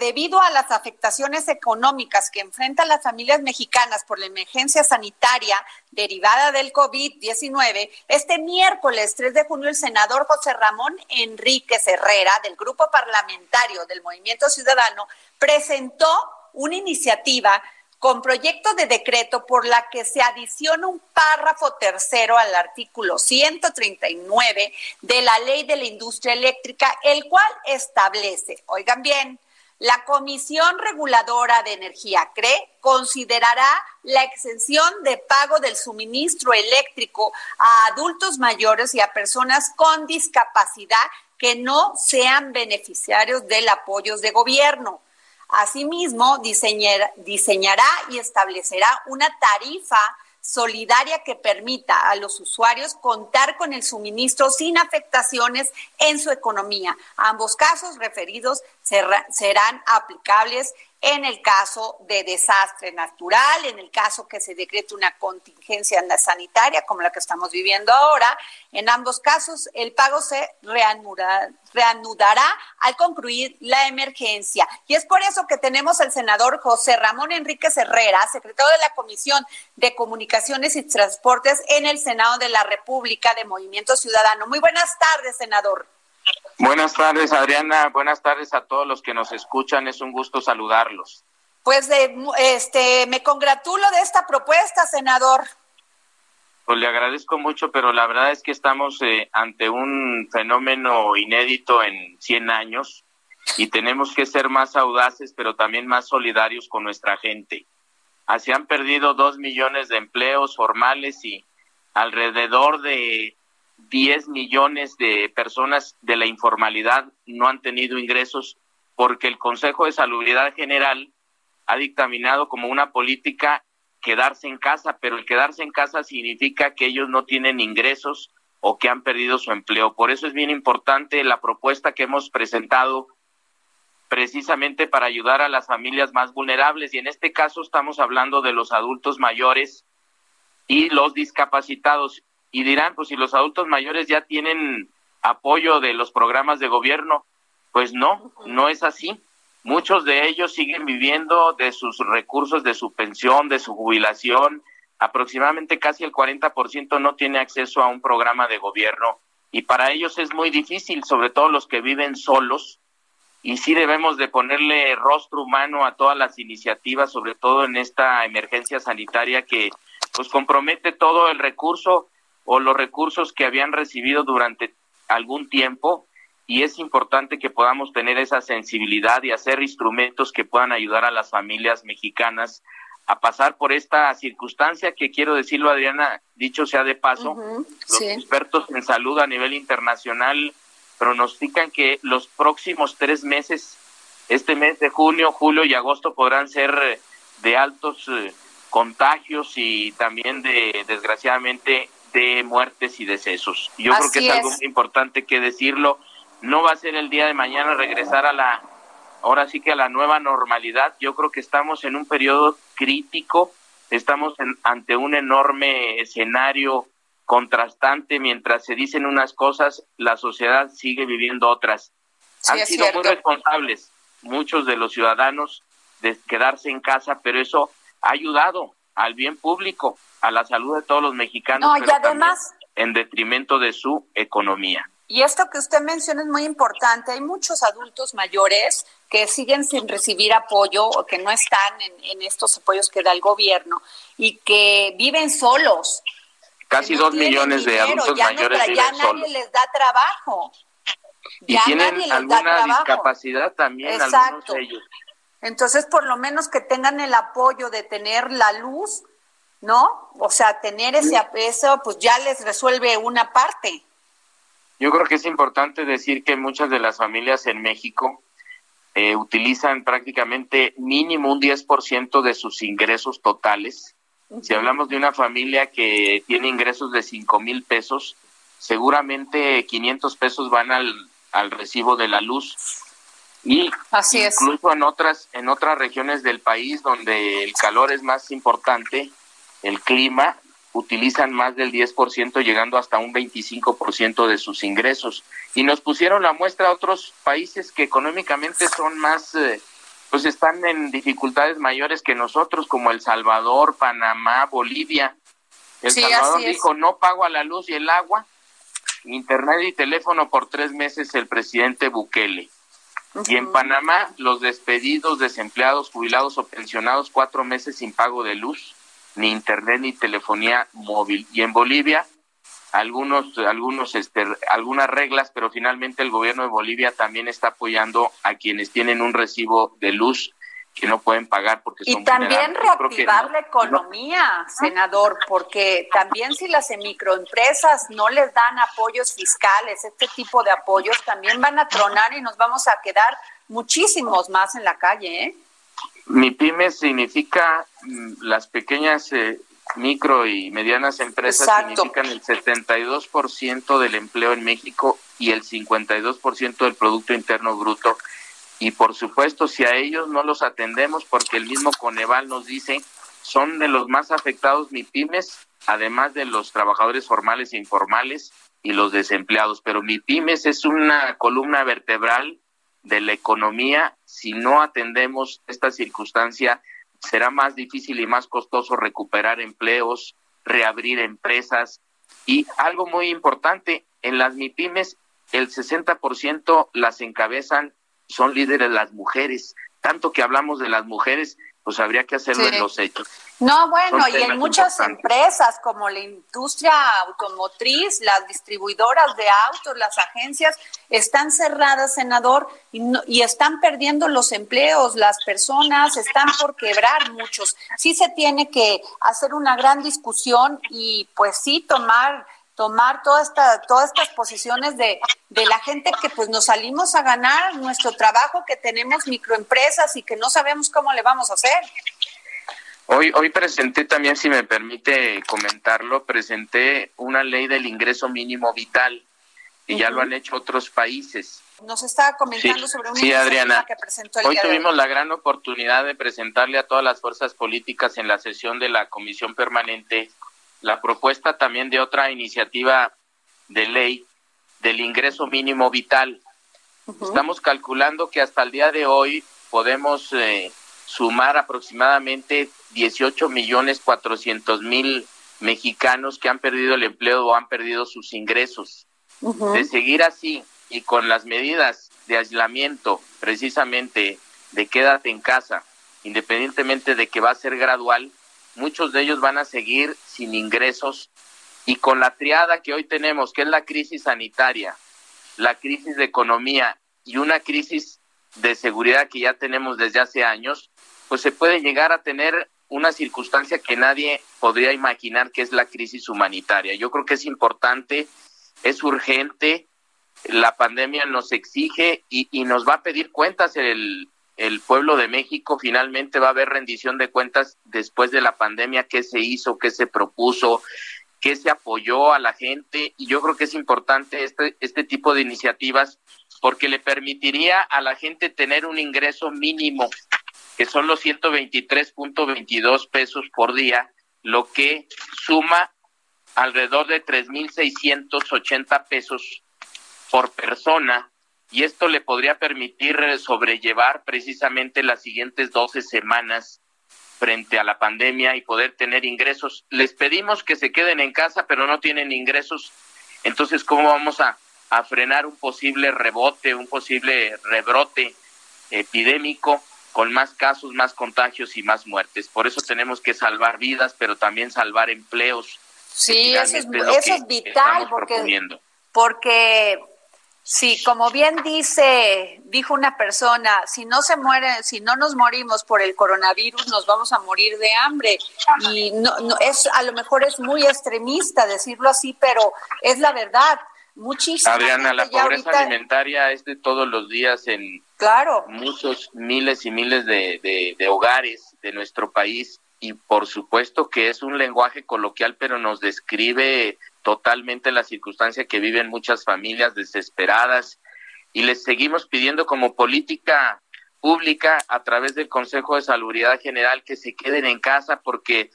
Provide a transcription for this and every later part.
Debido a las afectaciones económicas que enfrentan las familias mexicanas por la emergencia sanitaria derivada del COVID-19, este miércoles 3 de junio el senador José Ramón Enríquez Herrera del Grupo Parlamentario del Movimiento Ciudadano presentó una iniciativa con proyecto de decreto por la que se adiciona un párrafo tercero al artículo 139 de la Ley de la Industria Eléctrica, el cual establece, oigan bien, la Comisión Reguladora de Energía, CRE, considerará la exención de pago del suministro eléctrico a adultos mayores y a personas con discapacidad que no sean beneficiarios del apoyo de gobierno. Asimismo, diseñará y establecerá una tarifa solidaria que permita a los usuarios contar con el suministro sin afectaciones en su economía. Ambos casos referidos serán aplicables en el caso de desastre natural, en el caso que se decrete una contingencia sanitaria como la que estamos viviendo ahora. En ambos casos, el pago se reanudará al concluir la emergencia. Y es por eso que tenemos al senador José Ramón Enríquez Herrera, secretario de la Comisión de Comunicaciones y Transportes en el Senado de la República de Movimiento Ciudadano. Muy buenas tardes, senador. Buenas tardes, Adriana. Buenas tardes a todos los que nos escuchan. Es un gusto saludarlos. Pues este, me congratulo de esta propuesta, senador. Pues le agradezco mucho, pero la verdad es que estamos eh, ante un fenómeno inédito en 100 años y tenemos que ser más audaces, pero también más solidarios con nuestra gente. Así han perdido dos millones de empleos formales y alrededor de 10 millones de personas de la informalidad no han tenido ingresos porque el Consejo de Salubridad General ha dictaminado como una política quedarse en casa, pero el quedarse en casa significa que ellos no tienen ingresos o que han perdido su empleo. Por eso es bien importante la propuesta que hemos presentado precisamente para ayudar a las familias más vulnerables y en este caso estamos hablando de los adultos mayores y los discapacitados y dirán, pues si los adultos mayores ya tienen apoyo de los programas de gobierno, pues no, no es así. Muchos de ellos siguen viviendo de sus recursos, de su pensión, de su jubilación. Aproximadamente casi el 40% no tiene acceso a un programa de gobierno y para ellos es muy difícil, sobre todo los que viven solos. Y sí debemos de ponerle rostro humano a todas las iniciativas, sobre todo en esta emergencia sanitaria que pues compromete todo el recurso o los recursos que habían recibido durante algún tiempo y es importante que podamos tener esa sensibilidad y hacer instrumentos que puedan ayudar a las familias mexicanas a pasar por esta circunstancia que quiero decirlo Adriana, dicho sea de paso, los expertos en salud a nivel internacional pronostican que los próximos tres meses, este mes de junio, julio y agosto podrán ser de altos eh, contagios y también de desgraciadamente de muertes y decesos. Yo creo que es, algo muy importante que decirlo. No va a ser el día de mañana regresar a la, ahora sí que a la nueva normalidad. Yo creo que estamos en un periodo crítico, estamos ante un enorme escenario contrastante. Mientras se dicen unas cosas, la sociedad sigue viviendo otras. Han sido muy responsables muchos de los ciudadanos de quedarse en casa, pero eso ha ayudado al bien público a la salud de todos los mexicanos, pero además, en detrimento de su economía. Y esto que usted menciona es muy importante. Hay muchos adultos mayores que siguen sin recibir apoyo o que no están en, estos apoyos que da el gobierno y que viven solos. Casi dos millones de adultos mayores viven ya nadie les da trabajo. Y tienen alguna discapacidad también, Exacto. de ellos. Entonces, por lo menos que tengan el apoyo de tener la luz ¿no? O sea, tener ese eso pues ya les resuelve una parte. Yo creo que es importante decir que muchas de las familias en México eh, utilizan prácticamente mínimo un 10% de sus ingresos totales. Si hablamos de una familia que tiene ingresos de 5 mil pesos, seguramente 500 pesos van al, al recibo de la luz. Y Así incluso en otras en otras regiones del país donde el calor es más importante, el clima utilizan más del 10%, llegando hasta un 25% de sus ingresos. Y nos pusieron la muestra a otros países que económicamente son más, eh, pues están en dificultades mayores que nosotros, como El Salvador, Panamá, Bolivia. El Salvador dijo, no pago a la luz y el agua, internet y teléfono por tres meses el presidente Bukele. Y en Panamá, los despedidos, desempleados, jubilados o pensionados, cuatro meses sin pago de luz ni internet ni telefonía móvil. Y en Bolivia, algunos, algunos, este, algunas reglas, pero finalmente el gobierno de Bolivia también está apoyando a quienes tienen un recibo de luz que no pueden pagar porque y también reactivar la economía, senador, porque también si las microempresas no les dan apoyos fiscales, este tipo de apoyos también van a tronar y nos vamos a quedar muchísimos más en la calle, ¿eh? Mi pyme significa mm, las pequeñas eh, micro y medianas empresas significan el 72% del empleo en México y el 52% del Producto Interno Bruto. Y por supuesto, si a ellos no los atendemos, porque el mismo Coneval nos dice, son de los más afectados mi pymes, además de los trabajadores formales e informales y los desempleados. Pero mi pymes es una columna vertebral de la economía, si no atendemos esta circunstancia, será más difícil y más costoso recuperar empleos, reabrir empresas. Y algo muy importante, en las MIPIMES el 60% las encabezan, son líderes las mujeres. Tanto que hablamos de las mujeres, pues habría que hacerlo en los hechos. No, bueno, y en muchas empresas como la industria automotriz, las distribuidoras de autos, las agencias, están cerradas, senador, y, y están perdiendo los empleos, las personas están por quebrar muchos. Sí se tiene que hacer una gran discusión y pues sí tomar tomar toda esta, todas estas posiciones de, de la gente que pues nos salimos a ganar nuestro trabajo, que tenemos microempresas y que no sabemos cómo le vamos a hacer. Hoy, hoy presenté también, si me permite comentarlo, presenté una ley del ingreso mínimo vital y ya lo han hecho otros países. Nos estaba comentando sobre un sí, Adriana. que presentó el Hoy tuvimos la gran oportunidad de presentarle a todas las fuerzas políticas en la sesión de la Comisión Permanente la propuesta también de otra iniciativa de ley del ingreso mínimo vital. Estamos calculando que hasta el día de hoy podemos eh, sumar aproximadamente 18 millones 400 mil mexicanos que han perdido el empleo o han perdido sus ingresos. De seguir así y con las medidas de aislamiento, precisamente de quédate en casa, independientemente de que va a ser gradual, muchos de ellos van a seguir sin ingresos y con la triada que hoy tenemos, que es la crisis sanitaria, la crisis de economía y una crisis de seguridad que ya tenemos desde hace años, pues se puede llegar a tener una circunstancia que nadie podría imaginar que es la crisis humanitaria. Yo creo que es importante, es urgente, la pandemia nos exige y, y nos va a pedir cuentas el, el pueblo de México finalmente va a haber rendición de cuentas después de la pandemia, qué se hizo, qué se propuso, qué se apoyó a la gente. Y yo creo que es importante este, este tipo de iniciativas porque le permitiría a la gente tener un ingreso mínimo que son los 123.22 pesos por día, lo que suma alrededor de 3.680 pesos por persona y esto le podría permitir sobrellevar precisamente las siguientes 12 semanas frente a la pandemia y poder tener ingresos. Les pedimos que se queden en casa, pero no tienen ingresos. Entonces, ¿cómo vamos a, a frenar un posible rebote, un posible rebrote epidémico con más casos, más contagios y más muertes. Por eso tenemos que salvar vidas, pero también salvar empleos. Sí, eso es, eso es vital porque, porque Sí, como bien dice, dijo una persona, si no se muere, si no nos morimos por el coronavirus, nos vamos a morir de hambre. Y no, no es, a lo mejor es muy extremista decirlo así, pero es la verdad muchísimo. Adriana, la pobreza alimentaria es de todos los días en claro. muchos miles y miles de, de hogares de nuestro país y por supuesto que es un lenguaje coloquial, pero nos describe totalmente la circunstancia que viven muchas familias desesperadas y les seguimos pidiendo como política pública a través del Consejo de Salubridad General que se queden en casa porque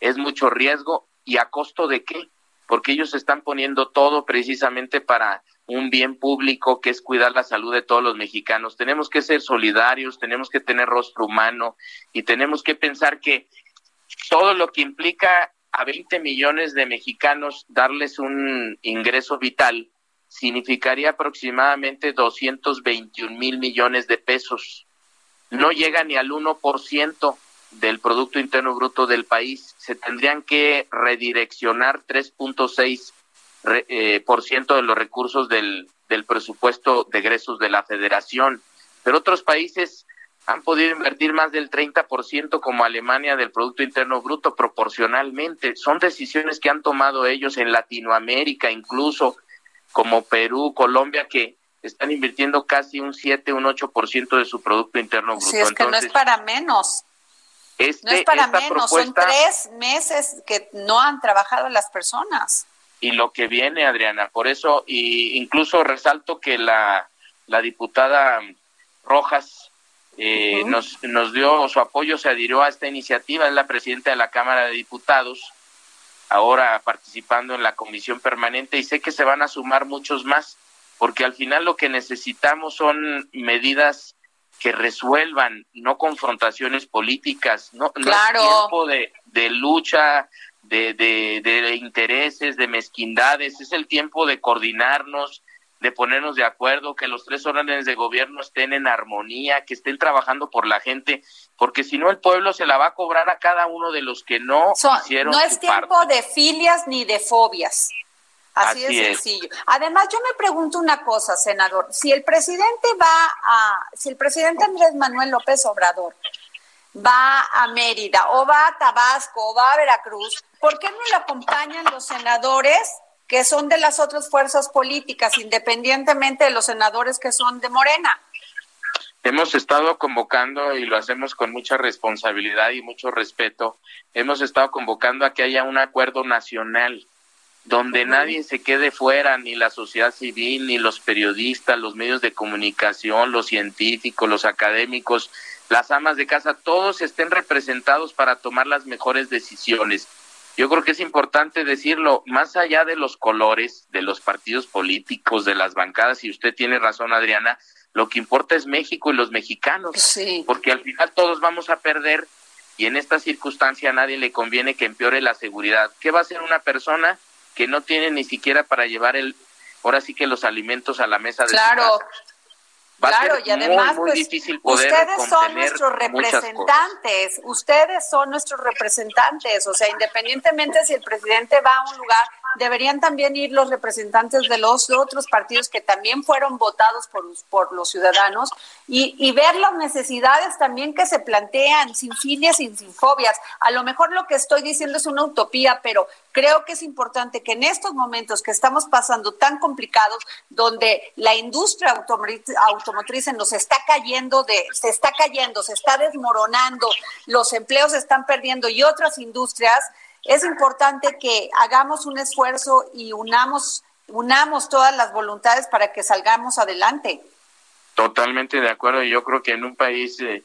es mucho riesgo y a costo de qué? Porque ellos están poniendo todo precisamente para un bien público que es cuidar la salud de todos los mexicanos. Tenemos que ser solidarios, tenemos que tener rostro humano y tenemos que pensar que todo lo que implica a 20 millones de mexicanos darles un ingreso vital significaría aproximadamente 221 mil millones de pesos. No llega ni al 1% del Producto Interno Bruto del país. Se tendrían que redireccionar 3.6% eh, de los recursos del, del presupuesto de egresos de la federación. Pero otros países han podido invertir más del 30% como Alemania del Producto Interno Bruto proporcionalmente. Son decisiones que han tomado ellos en Latinoamérica, incluso como Perú, Colombia, que están invirtiendo casi un 7, un 8% de su Producto Interno Bruto. Sí, es que no es para menos. no es este, para menos, son tres meses que no han trabajado las personas. Y lo que viene, Adriana, por eso, y incluso resalto que la, la diputada Rojas eh, nos, nos dio su apoyo, se adhirió a esta iniciativa, es la presidenta de la Cámara de Diputados, ahora participando en la comisión permanente y sé que se van a sumar muchos más, porque al final lo que necesitamos son medidas que resuelvan, no confrontaciones políticas, no, no es tiempo de, de lucha, de, de, de intereses, de mezquindades, es el tiempo de coordinarnos, de ponernos de acuerdo, que los tres órdenes de gobierno estén en armonía, que estén trabajando por la gente, porque si no el pueblo se la va a cobrar a cada uno de los que no hicieron No es tiempo de filias ni de fobias. Así, de sencillo. Además, yo me pregunto una cosa, senador, si el presidente va a, si el presidente Andrés Manuel López Obrador va a Mérida o va a Tabasco o va a Veracruz, ¿por qué no le acompañan los senadores que son de las otras fuerzas políticas, independientemente de los senadores que son de Morena. Hemos estado convocando, y lo hacemos con mucha responsabilidad y mucho respeto, hemos estado convocando a que haya un acuerdo nacional donde nadie se quede fuera, ni la sociedad civil, ni los periodistas, los medios de comunicación, los científicos, los académicos, las amas de casa, todos estén representados para tomar las mejores decisiones. Yo creo que es importante decirlo, más allá de los colores, de los partidos políticos, de las bancadas, y usted tiene razón, Adriana, lo que importa es México y los mexicanos, porque al final todos vamos a perder y en esta circunstancia a nadie le conviene que empeore la seguridad. ¿Qué va a hacer una persona que no tiene ni siquiera para llevar el, ahora sí que los alimentos a la mesa de claro. su casa? Claro, y además, pues, ustedes son nuestros representantes, ustedes son nuestros representantes, o sea, independientemente si el presidente va a un lugar deberían también ir los representantes de los otros partidos que también fueron votados por, los ciudadanos y, y, ver las necesidades también que se plantean sin filias y sin fobias. A lo mejor lo que estoy diciendo es una utopía, pero creo que es importante que en estos momentos que estamos pasando tan complicados, donde la industria automotriz, nos está cayendo, de, se está cayendo, se está desmoronando, los empleos se están perdiendo y otras industrias, es importante que hagamos un esfuerzo y unamos, unamos todas las voluntades para que salgamos adelante. Totalmente de acuerdo. Yo creo que en un país eh,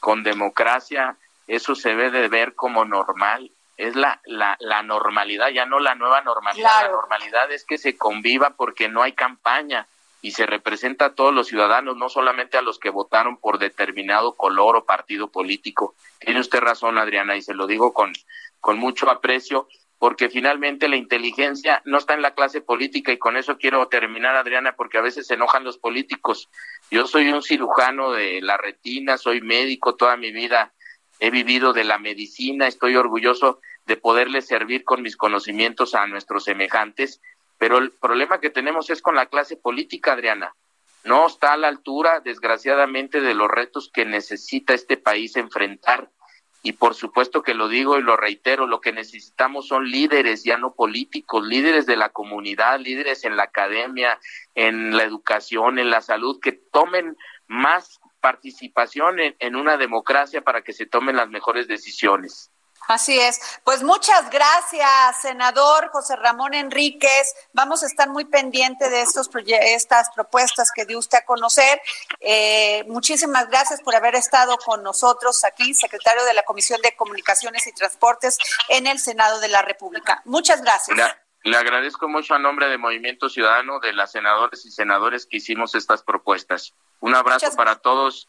con democracia eso se debe de ver como normal. Es la, la, la normalidad, ya no la nueva normalidad. La normalidad es que se conviva porque no hay campaña y se representa a todos los ciudadanos, no solamente a los que votaron por determinado color o partido político. Tiene usted razón, Adriana, y se lo digo con, con mucho aprecio, porque finalmente la inteligencia no está en la clase política y con eso quiero terminar, Adriana, porque a veces se enojan los políticos. Yo soy un cirujano de la retina, soy médico toda mi vida, he vivido de la medicina, estoy orgulloso de poderle servir con mis conocimientos a nuestros semejantes, pero el problema que tenemos es con la clase política, Adriana. No está a la altura, desgraciadamente, de los retos que necesita este país enfrentar y por supuesto que lo digo y lo reitero, lo que necesitamos son líderes, ya no políticos, líderes de la comunidad, líderes en la academia, en la educación, en la salud, que tomen más participación en, una democracia para que se tomen las mejores decisiones. Así es. Pues muchas gracias, senador José Ramón Enríquez. Vamos a estar muy pendientes de estos estas propuestas que dio usted a conocer. Eh, muchísimas gracias por haber estado con nosotros aquí, secretario de la Comisión de Comunicaciones y Transportes en el Senado de la República. Muchas gracias. Le, agradezco mucho a nombre de Movimiento Ciudadano, de las senadoras y senadores que hicimos estas propuestas. Un abrazo para todos.